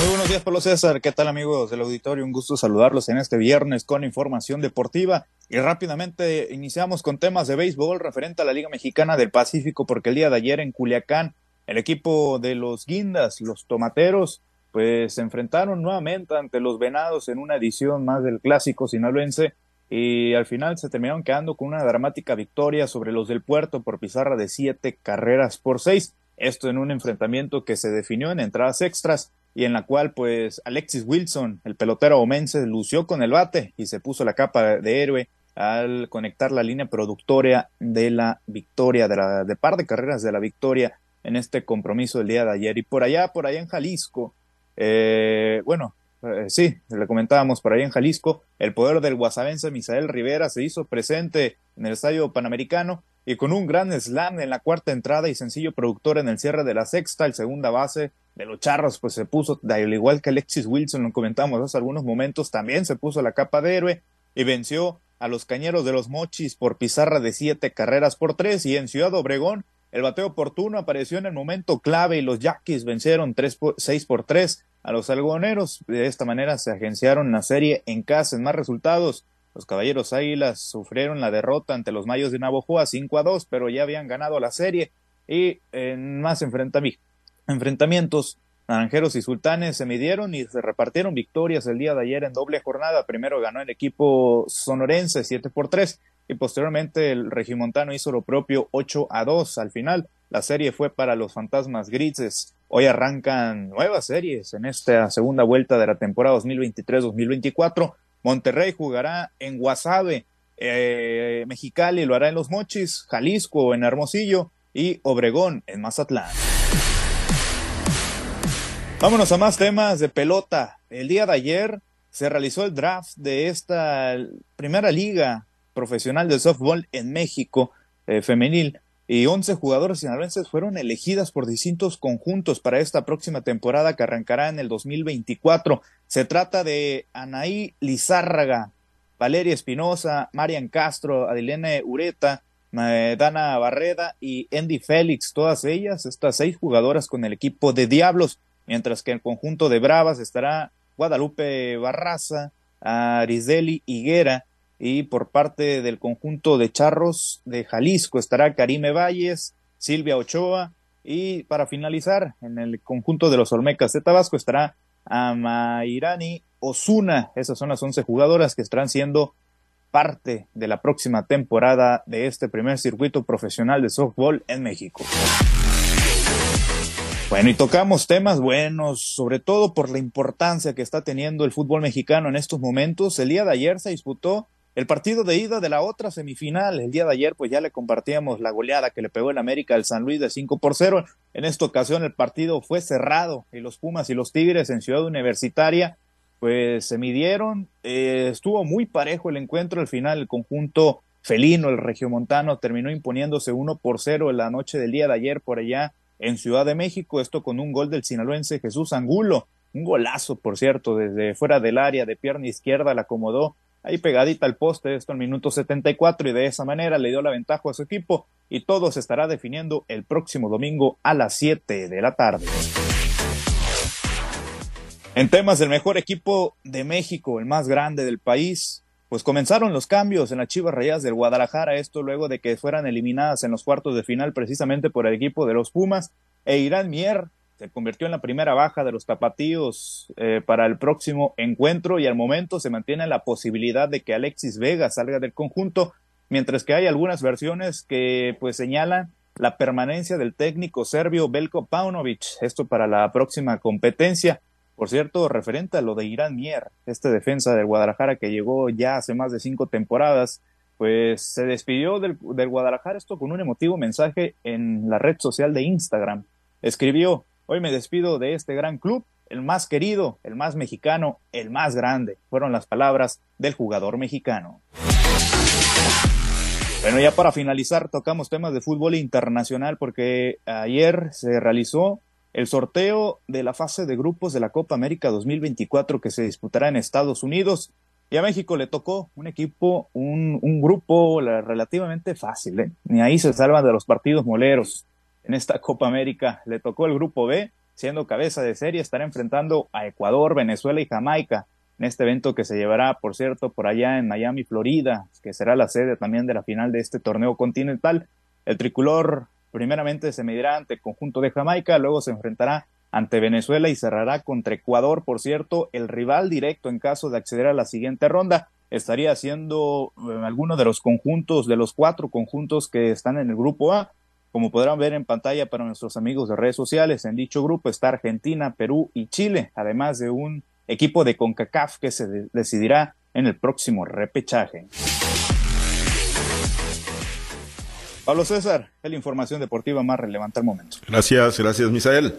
Muy buenos días, Pablo César. ¿Qué tal, amigos del auditorio? Un gusto saludarlos en este viernes con información deportiva. Y rápidamente iniciamos con temas de béisbol referente a la Liga Mexicana del Pacífico, porque el día de ayer en Culiacán, el equipo de los Guindas, los Tomateros, pues se enfrentaron nuevamente ante los Venados en una edición más del clásico sinaloense y al final se terminaron quedando con una dramática victoria sobre los del puerto por pizarra de siete carreras por seis. Esto en un enfrentamiento que se definió en entradas extras y en la cual pues Alexis Wilson, el pelotero omense, lució con el bate y se puso la capa de héroe al conectar la línea productoria de la victoria, de, la, de par de carreras de la victoria en este compromiso del día de ayer. Y por allá, por allá en Jalisco, eh, bueno, eh, sí, le comentábamos por ahí en Jalisco, el poder del guasavense Misael Rivera se hizo presente en el Estadio Panamericano y con un gran slam en la cuarta entrada y sencillo productor en el cierre de la sexta, el segunda base de los Charros, pues se puso, al igual que Alexis Wilson, lo comentamos hace algunos momentos, también se puso la capa de héroe y venció a los Cañeros de los Mochis por pizarra de siete carreras por tres y en Ciudad Obregón el bateo oportuno apareció en el momento clave y los Yaquis vencieron tres por, seis por tres a los algodoneros. De esta manera se agenciaron la serie en casa en más resultados. Los Caballeros Águilas sufrieron la derrota ante los Mayos de Navojoa 5 a 2, pero ya habían ganado la serie y en más enfrentamientos Naranjeros y Sultanes se midieron y se repartieron victorias el día de ayer en doble jornada. Primero ganó el equipo sonorense 7 por 3 y posteriormente el regimontano hizo lo propio 8 a 2 al final. La serie fue para los fantasmas grises. Hoy arrancan nuevas series en esta segunda vuelta de la temporada 2023-2024. Monterrey jugará en Guasave, eh, Mexicali lo hará en Los Mochis, Jalisco en Hermosillo y Obregón en Mazatlán. Vámonos a más temas de pelota. El día de ayer se realizó el draft de esta primera liga profesional de softball en México eh, femenil y 11 jugadores sinaloenses fueron elegidas por distintos conjuntos para esta próxima temporada que arrancará en el 2024. Se trata de Anaí Lizárraga, Valeria Espinosa, Marian Castro, Adilene Ureta, Dana Barreda y Andy Félix, todas ellas, estas seis jugadoras con el equipo de Diablos, mientras que el conjunto de Bravas estará Guadalupe Barraza, Arisdeli Higuera, y por parte del conjunto de Charros de Jalisco estará Karime Valles, Silvia Ochoa y para finalizar en el conjunto de los Olmecas de Tabasco estará Amairani Osuna. Esas son las 11 jugadoras que estarán siendo parte de la próxima temporada de este primer circuito profesional de softball en México. Bueno, y tocamos temas buenos, sobre todo por la importancia que está teniendo el fútbol mexicano en estos momentos. El día de ayer se disputó el partido de ida de la otra semifinal, el día de ayer, pues ya le compartíamos la goleada que le pegó el América al San Luis de 5 por 0. En esta ocasión el partido fue cerrado y los Pumas y los Tigres en Ciudad Universitaria, pues se midieron. Eh, estuvo muy parejo el encuentro. Al final, el conjunto felino, el regiomontano, terminó imponiéndose 1 por 0 en la noche del día de ayer por allá en Ciudad de México. Esto con un gol del sinaloense Jesús Angulo. Un golazo, por cierto, desde fuera del área de pierna izquierda la acomodó ahí pegadita al poste, esto en minuto 74 y de esa manera le dio la ventaja a su equipo y todo se estará definiendo el próximo domingo a las 7 de la tarde. En temas del mejor equipo de México, el más grande del país, pues comenzaron los cambios en las Chivas Rayas del Guadalajara, esto luego de que fueran eliminadas en los cuartos de final precisamente por el equipo de los Pumas, e Irán Mier se convirtió en la primera baja de los tapatíos eh, para el próximo encuentro y al momento se mantiene la posibilidad de que Alexis Vega salga del conjunto, mientras que hay algunas versiones que pues señalan la permanencia del técnico serbio Belko Paunovic, esto para la próxima competencia. Por cierto, referente a lo de Irán Mier, este defensa del Guadalajara que llegó ya hace más de cinco temporadas, pues se despidió del, del Guadalajara esto con un emotivo mensaje en la red social de Instagram. Escribió, Hoy me despido de este gran club, el más querido, el más mexicano, el más grande. Fueron las palabras del jugador mexicano. Bueno, ya para finalizar, tocamos temas de fútbol internacional porque ayer se realizó el sorteo de la fase de grupos de la Copa América 2024 que se disputará en Estados Unidos. Y a México le tocó un equipo, un, grupo relativamente fácil, ¿eh? Ni ahí se salvan de los partidos moleros en esta Copa América. Le tocó el grupo B, siendo cabeza de serie, estará enfrentando a Ecuador, Venezuela y Jamaica en este evento que se llevará, por cierto, por allá en Miami, Florida, que será la sede también de la final de este torneo continental. El tricolor primeramente se medirá ante el conjunto de Jamaica, luego se enfrentará ante Venezuela y cerrará contra Ecuador, por cierto, el rival directo en caso de acceder a la siguiente ronda. Estaría siendo eh, alguno de los conjuntos, de los cuatro conjuntos que están en el grupo A. Como podrán ver en pantalla para nuestros amigos de redes sociales, en dicho grupo está Argentina, Perú y Chile, además de un equipo de CONCACAF que se decidirá en el próximo repechaje. Pablo César, es la información deportiva más relevante al momento. Gracias, gracias, Misael.